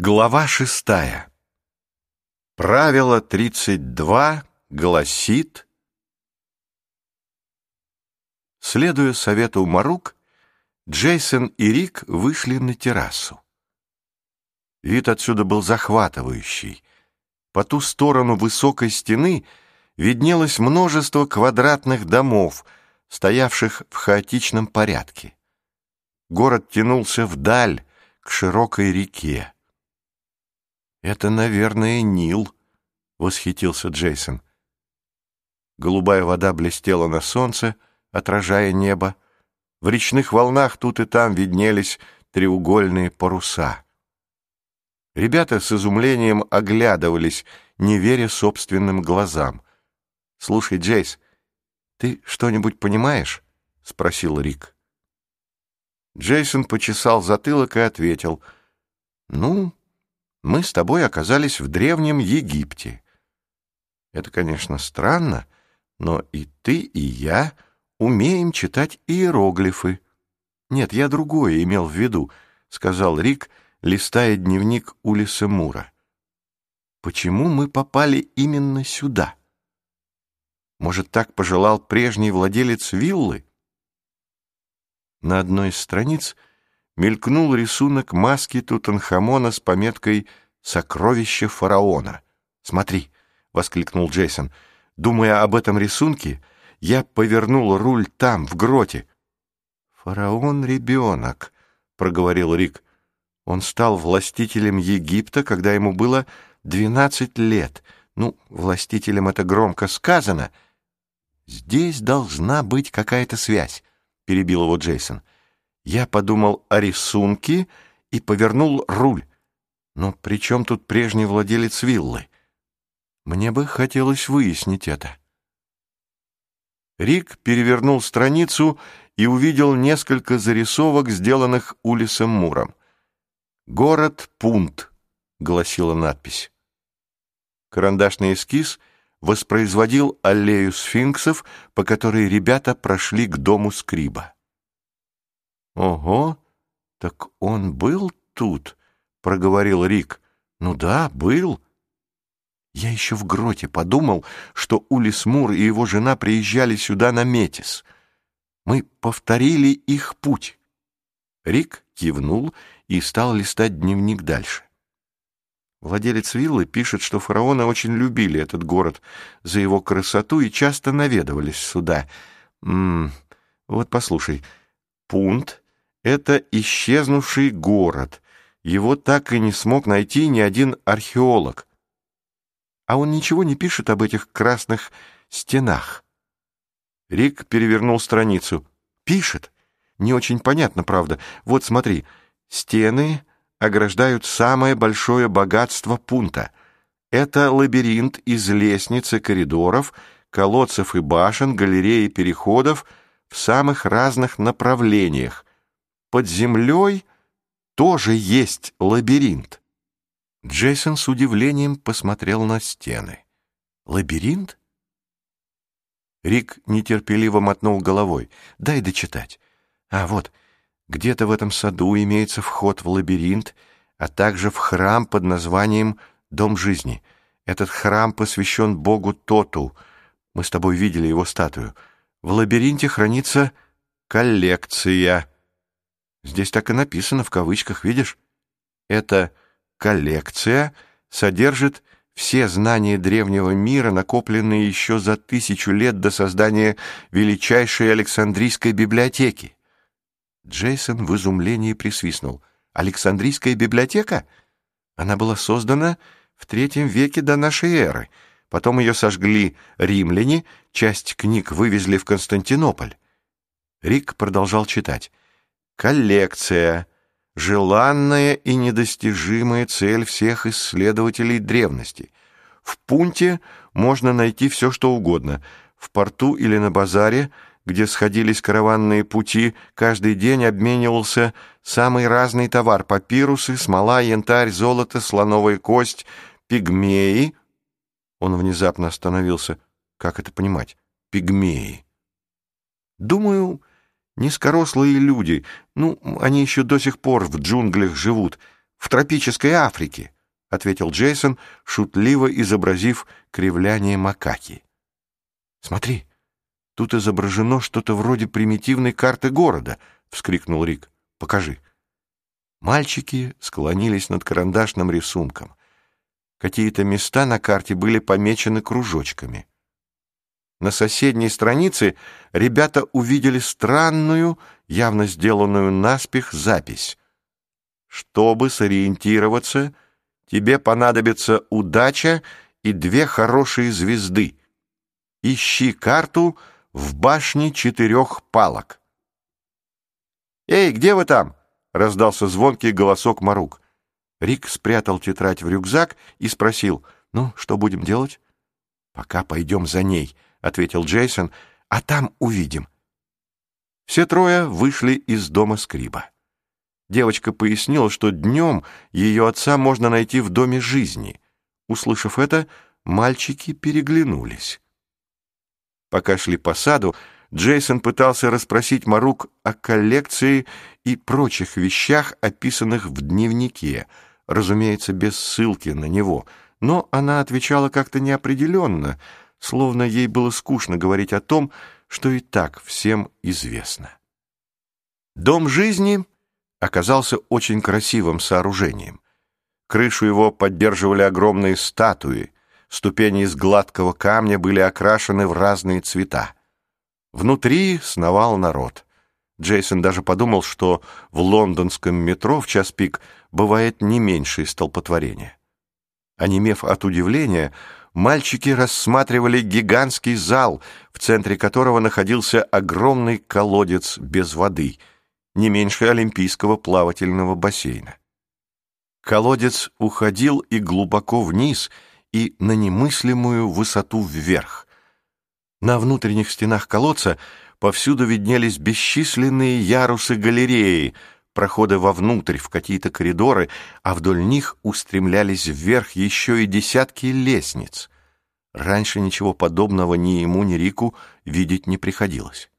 Глава шестая. Правило 32 гласит... Следуя совету Марук, Джейсон и Рик вышли на террасу. Вид отсюда был захватывающий. По ту сторону высокой стены виднелось множество квадратных домов, стоявших в хаотичном порядке. Город тянулся вдаль, к широкой реке. «Это, наверное, Нил», — восхитился Джейсон. Голубая вода блестела на солнце, отражая небо. В речных волнах тут и там виднелись треугольные паруса. Ребята с изумлением оглядывались, не веря собственным глазам. «Слушай, Джейс, ты что-нибудь понимаешь?» — спросил Рик. Джейсон почесал затылок и ответил. «Ну, мы с тобой оказались в Древнем Египте. Это, конечно, странно, но и ты, и я умеем читать иероглифы. Нет, я другое имел в виду, — сказал Рик, листая дневник Улиса Мура. Почему мы попали именно сюда? Может, так пожелал прежний владелец виллы? На одной из страниц — мелькнул рисунок маски Тутанхамона с пометкой «Сокровище фараона». «Смотри!» — воскликнул Джейсон. «Думая об этом рисунке, я повернул руль там, в гроте». «Фараон-ребенок», — проговорил Рик. «Он стал властителем Египта, когда ему было двенадцать лет. Ну, властителем это громко сказано». «Здесь должна быть какая-то связь», — перебил его Джейсон. Я подумал о рисунке и повернул руль. Но при чем тут прежний владелец виллы? Мне бы хотелось выяснить это. Рик перевернул страницу и увидел несколько зарисовок, сделанных Улисом Муром. «Город Пунт», — гласила надпись. Карандашный эскиз воспроизводил аллею сфинксов, по которой ребята прошли к дому Скриба. «Ого, так он был тут?» — проговорил Рик. «Ну да, был». Я еще в гроте подумал, что Улис Мур и его жена приезжали сюда на Метис. Мы повторили их путь. Рик кивнул и стал листать дневник дальше. Владелец виллы пишет, что фараоны очень любили этот город за его красоту и часто наведывались сюда. М -м, вот послушай, Пунт это исчезнувший город. Его так и не смог найти ни один археолог. А он ничего не пишет об этих красных стенах. Рик перевернул страницу. Пишет. Не очень понятно, правда. Вот смотри. Стены ограждают самое большое богатство пункта. Это лабиринт из лестниц и коридоров, колодцев и башен, галерей и переходов в самых разных направлениях под землей тоже есть лабиринт. Джейсон с удивлением посмотрел на стены. Лабиринт? Рик нетерпеливо мотнул головой. Дай дочитать. А вот, где-то в этом саду имеется вход в лабиринт, а также в храм под названием «Дом жизни». Этот храм посвящен богу Тоту. Мы с тобой видели его статую. В лабиринте хранится коллекция Здесь так и написано в кавычках, видишь? Эта коллекция содержит все знания древнего мира, накопленные еще за тысячу лет до создания величайшей Александрийской библиотеки. Джейсон в изумлении присвистнул. Александрийская библиотека? Она была создана в третьем веке до нашей эры. Потом ее сожгли римляне, часть книг вывезли в Константинополь. Рик продолжал читать. Коллекция — желанная и недостижимая цель всех исследователей древности. В пункте можно найти все, что угодно. В порту или на базаре, где сходились караванные пути, каждый день обменивался самый разный товар — папирусы, смола, янтарь, золото, слоновая кость, пигмеи. Он внезапно остановился. Как это понимать? Пигмеи. Думаю, Низкорослые люди, ну, они еще до сих пор в джунглях живут. в тропической Африке», — ответил Джейсон, шутливо изобразив кривляние макаки. «Смотри, тут изображено что-то вроде примитивной карты города», — вскрикнул Рик. «Покажи». Мальчики склонились над карандашным рисунком. Какие-то места на карте были помечены кружочками. На соседней странице ребята увидели странную, явно сделанную наспех, запись. «Чтобы сориентироваться, тебе понадобится удача и две хорошие звезды. Ищи карту в башне четырех палок». «Эй, где вы там?» — раздался звонкий голосок Марук. Рик спрятал тетрадь в рюкзак и спросил, «Ну, что будем делать?» «Пока пойдем за ней», — ответил Джейсон, — «а там увидим». Все трое вышли из дома Скриба. Девочка пояснила, что днем ее отца можно найти в доме жизни. Услышав это, мальчики переглянулись. Пока шли по саду, Джейсон пытался расспросить Марук о коллекции и прочих вещах, описанных в дневнике, разумеется, без ссылки на него, но она отвечала как-то неопределенно — словно ей было скучно говорить о том, что и так всем известно. Дом жизни оказался очень красивым сооружением. Крышу его поддерживали огромные статуи, ступени из гладкого камня были окрашены в разные цвета. Внутри сновал народ. Джейсон даже подумал, что в лондонском метро в час пик бывает не меньшее столпотворение. Онемев от удивления, мальчики рассматривали гигантский зал, в центре которого находился огромный колодец без воды, не меньше олимпийского плавательного бассейна. Колодец уходил и глубоко вниз, и на немыслимую высоту вверх. На внутренних стенах колодца повсюду виднелись бесчисленные ярусы галереи, проходы вовнутрь в какие-то коридоры, а вдоль них устремлялись вверх еще и десятки лестниц. Раньше ничего подобного ни ему, ни Рику видеть не приходилось.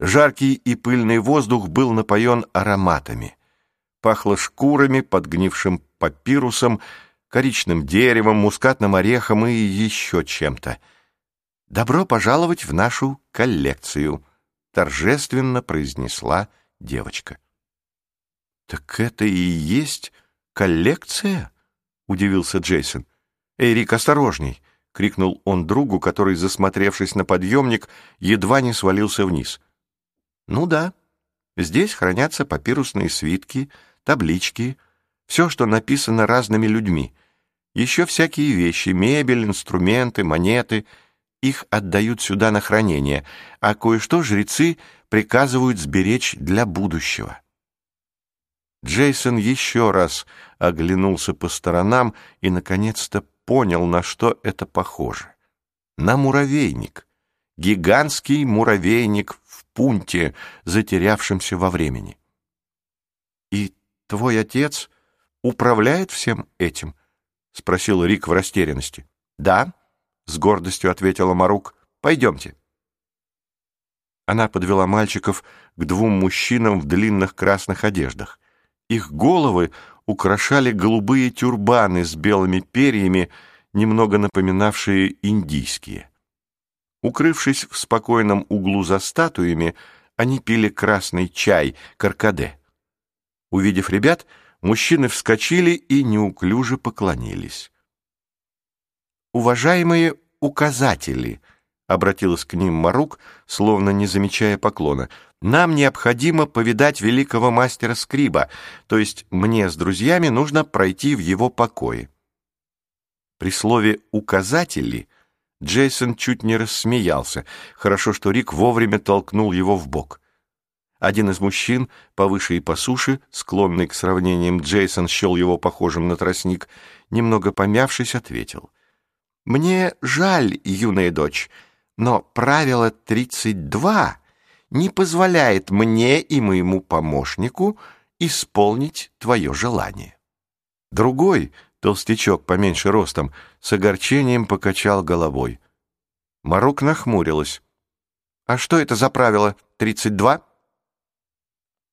Жаркий и пыльный воздух был напоен ароматами. Пахло шкурами, подгнившим папирусом, коричным деревом, мускатным орехом и еще чем-то. «Добро пожаловать в нашу коллекцию», — торжественно произнесла девочка. «Так это и есть коллекция?» — удивился Джейсон. «Эй, Рик, осторожней!» — крикнул он другу, который, засмотревшись на подъемник, едва не свалился вниз. «Ну да, здесь хранятся папирусные свитки, таблички, все, что написано разными людьми. Еще всякие вещи, мебель, инструменты, монеты. Их отдают сюда на хранение, а кое-что жрецы приказывают сберечь для будущего». Джейсон еще раз оглянулся по сторонам и, наконец-то, понял, на что это похоже. На муравейник. Гигантский муравейник в пункте, затерявшемся во времени. «И твой отец управляет всем этим?» — спросил Рик в растерянности. «Да», — с гордостью ответила Марук. «Пойдемте». Она подвела мальчиков к двум мужчинам в длинных красных одеждах. Их головы украшали голубые тюрбаны с белыми перьями, немного напоминавшие индийские. Укрывшись в спокойном углу за статуями, они пили красный чай, каркаде. Увидев ребят, мужчины вскочили и неуклюже поклонились. «Уважаемые указатели!» — обратилась к ним Марук, словно не замечая поклона — нам необходимо повидать великого мастера Скриба, то есть мне с друзьями нужно пройти в его покое. При слове «указатели» Джейсон чуть не рассмеялся. Хорошо, что Рик вовремя толкнул его в бок. Один из мужчин, повыше и по суше, склонный к сравнениям, Джейсон счел его похожим на тростник, немного помявшись, ответил. «Мне жаль, юная дочь, но правило тридцать два не позволяет мне и моему помощнику исполнить твое желание. Другой, толстячок поменьше ростом, с огорчением покачал головой. Марук нахмурилась. «А что это за правило? Тридцать два?»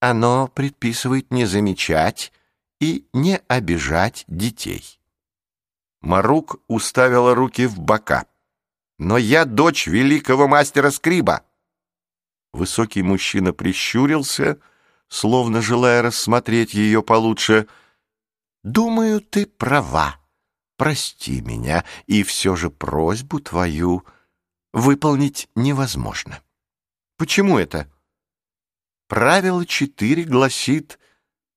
«Оно предписывает не замечать и не обижать детей. Марук уставила руки в бока. «Но я дочь великого мастера Скриба!» Высокий мужчина прищурился, словно желая рассмотреть ее получше. «Думаю, ты права. Прости меня, и все же просьбу твою выполнить невозможно». «Почему это?» Правило четыре гласит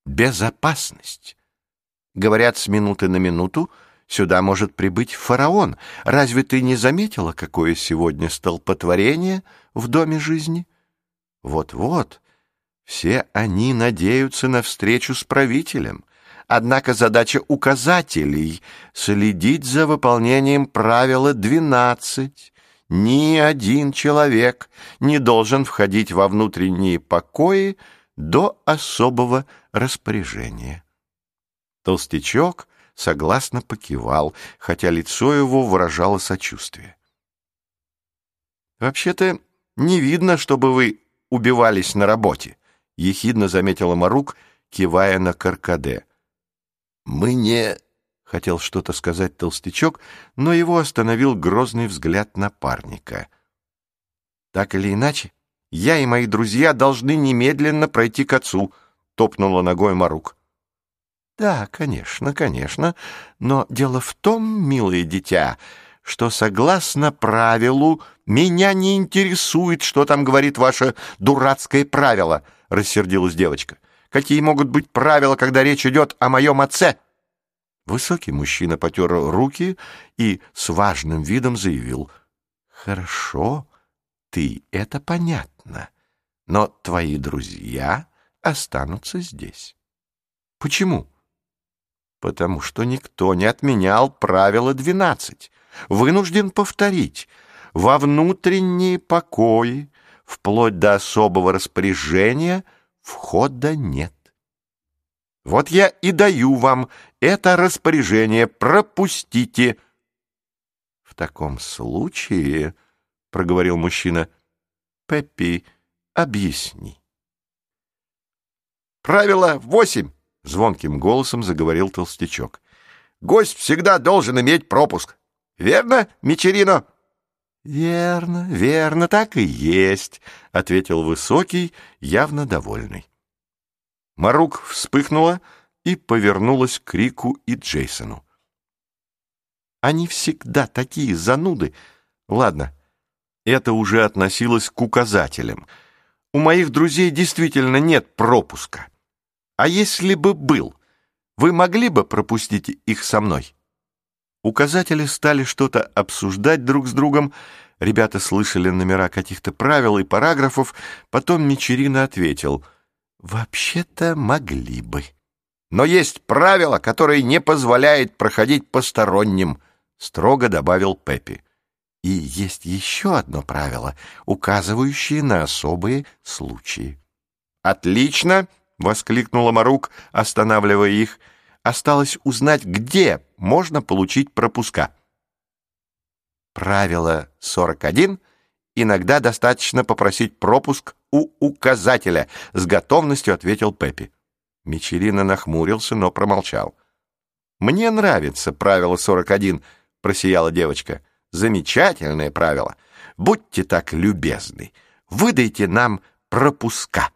«безопасность». Говорят, с минуты на минуту сюда может прибыть фараон. Разве ты не заметила, какое сегодня столпотворение в доме жизни? Вот-вот, все они надеются на встречу с правителем. Однако задача указателей — следить за выполнением правила двенадцать. Ни один человек не должен входить во внутренние покои до особого распоряжения. Толстячок согласно покивал, хотя лицо его выражало сочувствие. «Вообще-то не видно, чтобы вы убивались на работе», — ехидно заметила Марук, кивая на Каркаде. «Мы не...» — хотел что-то сказать толстячок, но его остановил грозный взгляд напарника. «Так или иначе, я и мои друзья должны немедленно пройти к отцу», — топнула ногой Марук. «Да, конечно, конечно, но дело в том, милое дитя, что согласно правилу меня не интересует, что там говорит ваше дурацкое правило», — рассердилась девочка. «Какие могут быть правила, когда речь идет о моем отце?» Высокий мужчина потер руки и с важным видом заявил. «Хорошо, ты, это понятно, но твои друзья останутся здесь». «Почему?» Потому что никто не отменял правило двенадцать. Вынужден повторить, во внутренние покои, вплоть до особого распоряжения, входа нет. Вот я и даю вам это распоряжение, пропустите. В таком случае, — проговорил мужчина, — Пеппи, объясни. Правило восемь. Звонким голосом заговорил толстячок. «Гость всегда должен иметь пропуск. Верно, Мичерино?» «Верно, верно, так и есть», — ответил Высокий, явно довольный. Марук вспыхнула и повернулась к Рику и Джейсону. «Они всегда такие зануды. Ладно, это уже относилось к указателям. У моих друзей действительно нет пропуска». А если бы был, вы могли бы пропустить их со мной? Указатели стали что-то обсуждать друг с другом, ребята слышали номера каких-то правил и параграфов, потом Мичерина ответил, «Вообще-то могли бы». «Но есть правило, которое не позволяет проходить посторонним», — строго добавил Пеппи. «И есть еще одно правило, указывающее на особые случаи». «Отлично!» — воскликнула Марук, останавливая их. «Осталось узнать, где можно получить пропуска». Правило 41. Иногда достаточно попросить пропуск у указателя, с готовностью ответил Пеппи. Мичерина нахмурился, но промолчал. «Мне нравится правило 41», — просияла девочка. «Замечательное правило. Будьте так любезны, выдайте нам пропуска».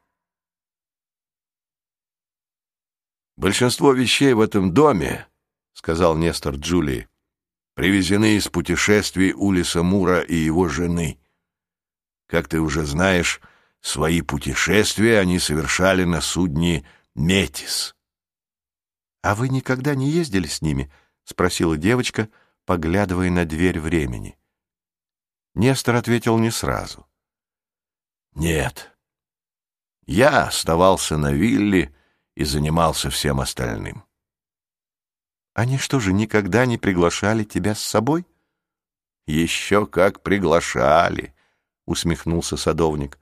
«Большинство вещей в этом доме, — сказал Нестор Джулии, — привезены из путешествий Улиса Мура и его жены. Как ты уже знаешь, свои путешествия они совершали на судне «Метис». «А вы никогда не ездили с ними?» — спросила девочка, поглядывая на дверь времени. Нестор ответил не сразу. «Нет. Я оставался на вилле, — и занимался всем остальным. Они что же, никогда не приглашали тебя с собой? Еще как приглашали, усмехнулся садовник.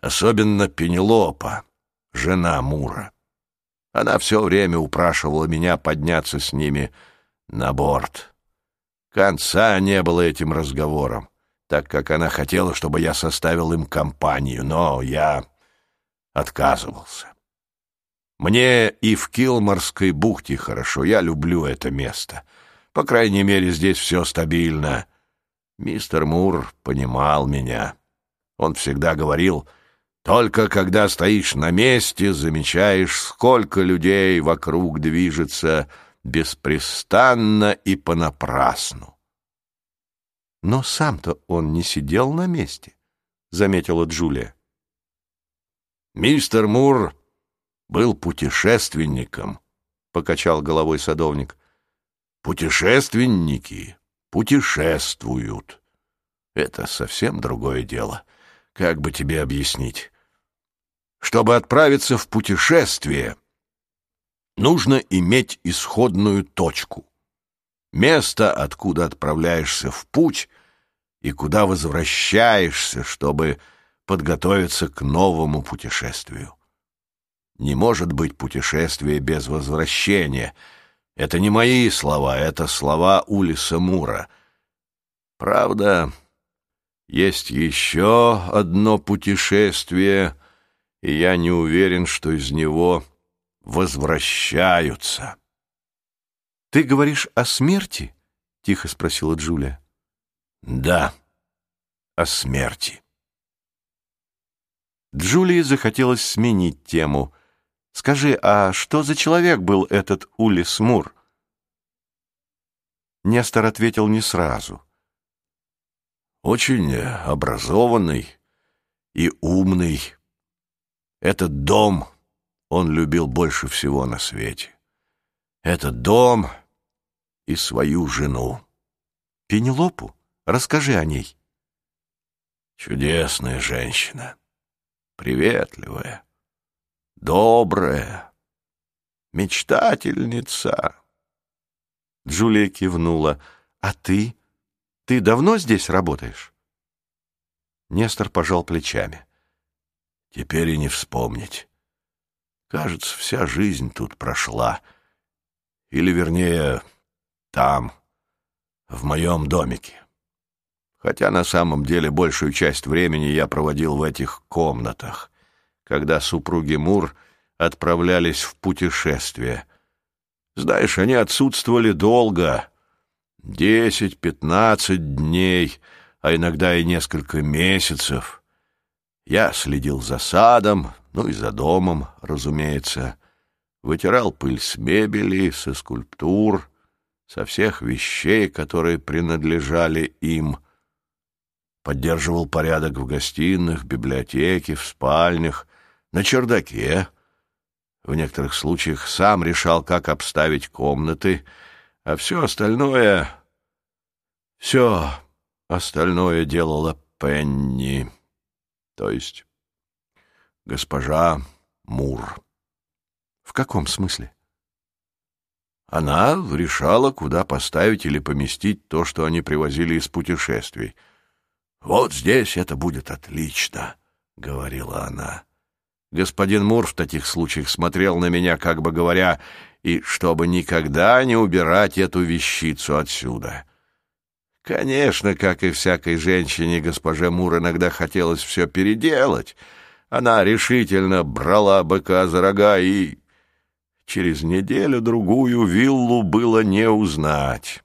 Особенно Пенелопа, жена Мура. Она все время упрашивала меня подняться с ними на борт. Конца не было этим разговорам, так как она хотела, чтобы я составил им компанию, но я отказывался. Мне и в Килморской бухте хорошо, я люблю это место. По крайней мере, здесь все стабильно. Мистер Мур понимал меня. Он всегда говорил, только когда стоишь на месте, замечаешь, сколько людей вокруг движется беспрестанно и понапрасну. Но сам-то он не сидел на месте, заметила Джулия. Мистер Мур был путешественником, покачал головой садовник. Путешественники путешествуют. Это совсем другое дело. Как бы тебе объяснить? Чтобы отправиться в путешествие, нужно иметь исходную точку. Место, откуда отправляешься в путь и куда возвращаешься, чтобы подготовиться к новому путешествию. Не может быть путешествия без возвращения — это не мои слова, это слова Улиса Мура. Правда, есть еще одно путешествие, и я не уверен, что из него возвращаются. «Ты говоришь о смерти?» — тихо спросила Джулия. «Да, о смерти». Джулии захотелось сменить тему — Скажи, а что за человек был этот Улис Мур?» Нестор ответил не сразу. «Очень образованный и умный. Этот дом он любил больше всего на свете. Этот дом и свою жену. Пенелопу? Расскажи о ней». Чудесная женщина, приветливая добрая, мечтательница. Джулия кивнула. «А ты? Ты давно здесь работаешь?» Нестор пожал плечами. «Теперь и не вспомнить. Кажется, вся жизнь тут прошла. Или, вернее, там, в моем домике. Хотя на самом деле большую часть времени я проводил в этих комнатах когда супруги Мур отправлялись в путешествие. Знаешь, они отсутствовали долго, десять-пятнадцать дней, а иногда и несколько месяцев. Я следил за садом, ну и за домом, разумеется, вытирал пыль с мебели, со скульптур, со всех вещей, которые принадлежали им, поддерживал порядок в гостиных, библиотеке, в спальнях, на чердаке. В некоторых случаях сам решал, как обставить комнаты, а все остальное... Все остальное делала Пенни, то есть госпожа Мур. В каком смысле? Она решала, куда поставить или поместить то, что они привозили из путешествий. «Вот здесь это будет отлично», — говорила она. Господин Мур в таких случаях смотрел на меня, как бы говоря, и чтобы никогда не убирать эту вещицу отсюда. Конечно, как и всякой женщине, госпоже Мур иногда хотелось все переделать. Она решительно брала быка за рога, и через неделю-другую виллу было не узнать.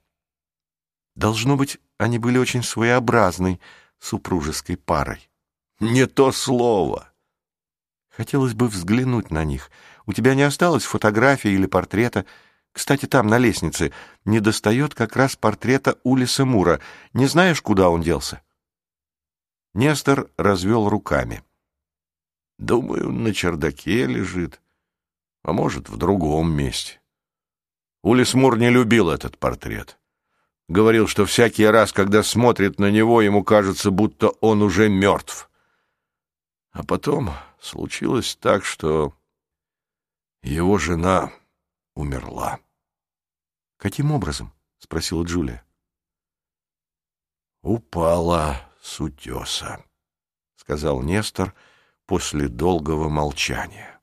Должно быть, они были очень своеобразной супружеской парой. Не то слово. Хотелось бы взглянуть на них. У тебя не осталось фотографии или портрета? Кстати, там, на лестнице, не достает как раз портрета Улиса Мура. Не знаешь, куда он делся?» Нестор развел руками. «Думаю, на чердаке лежит, а может, в другом месте. Улис Мур не любил этот портрет. Говорил, что всякий раз, когда смотрит на него, ему кажется, будто он уже мертв. А потом случилось так, что его жена умерла. «Каким образом?» — спросила Джулия. «Упала с утеса», — сказал Нестор после долгого молчания.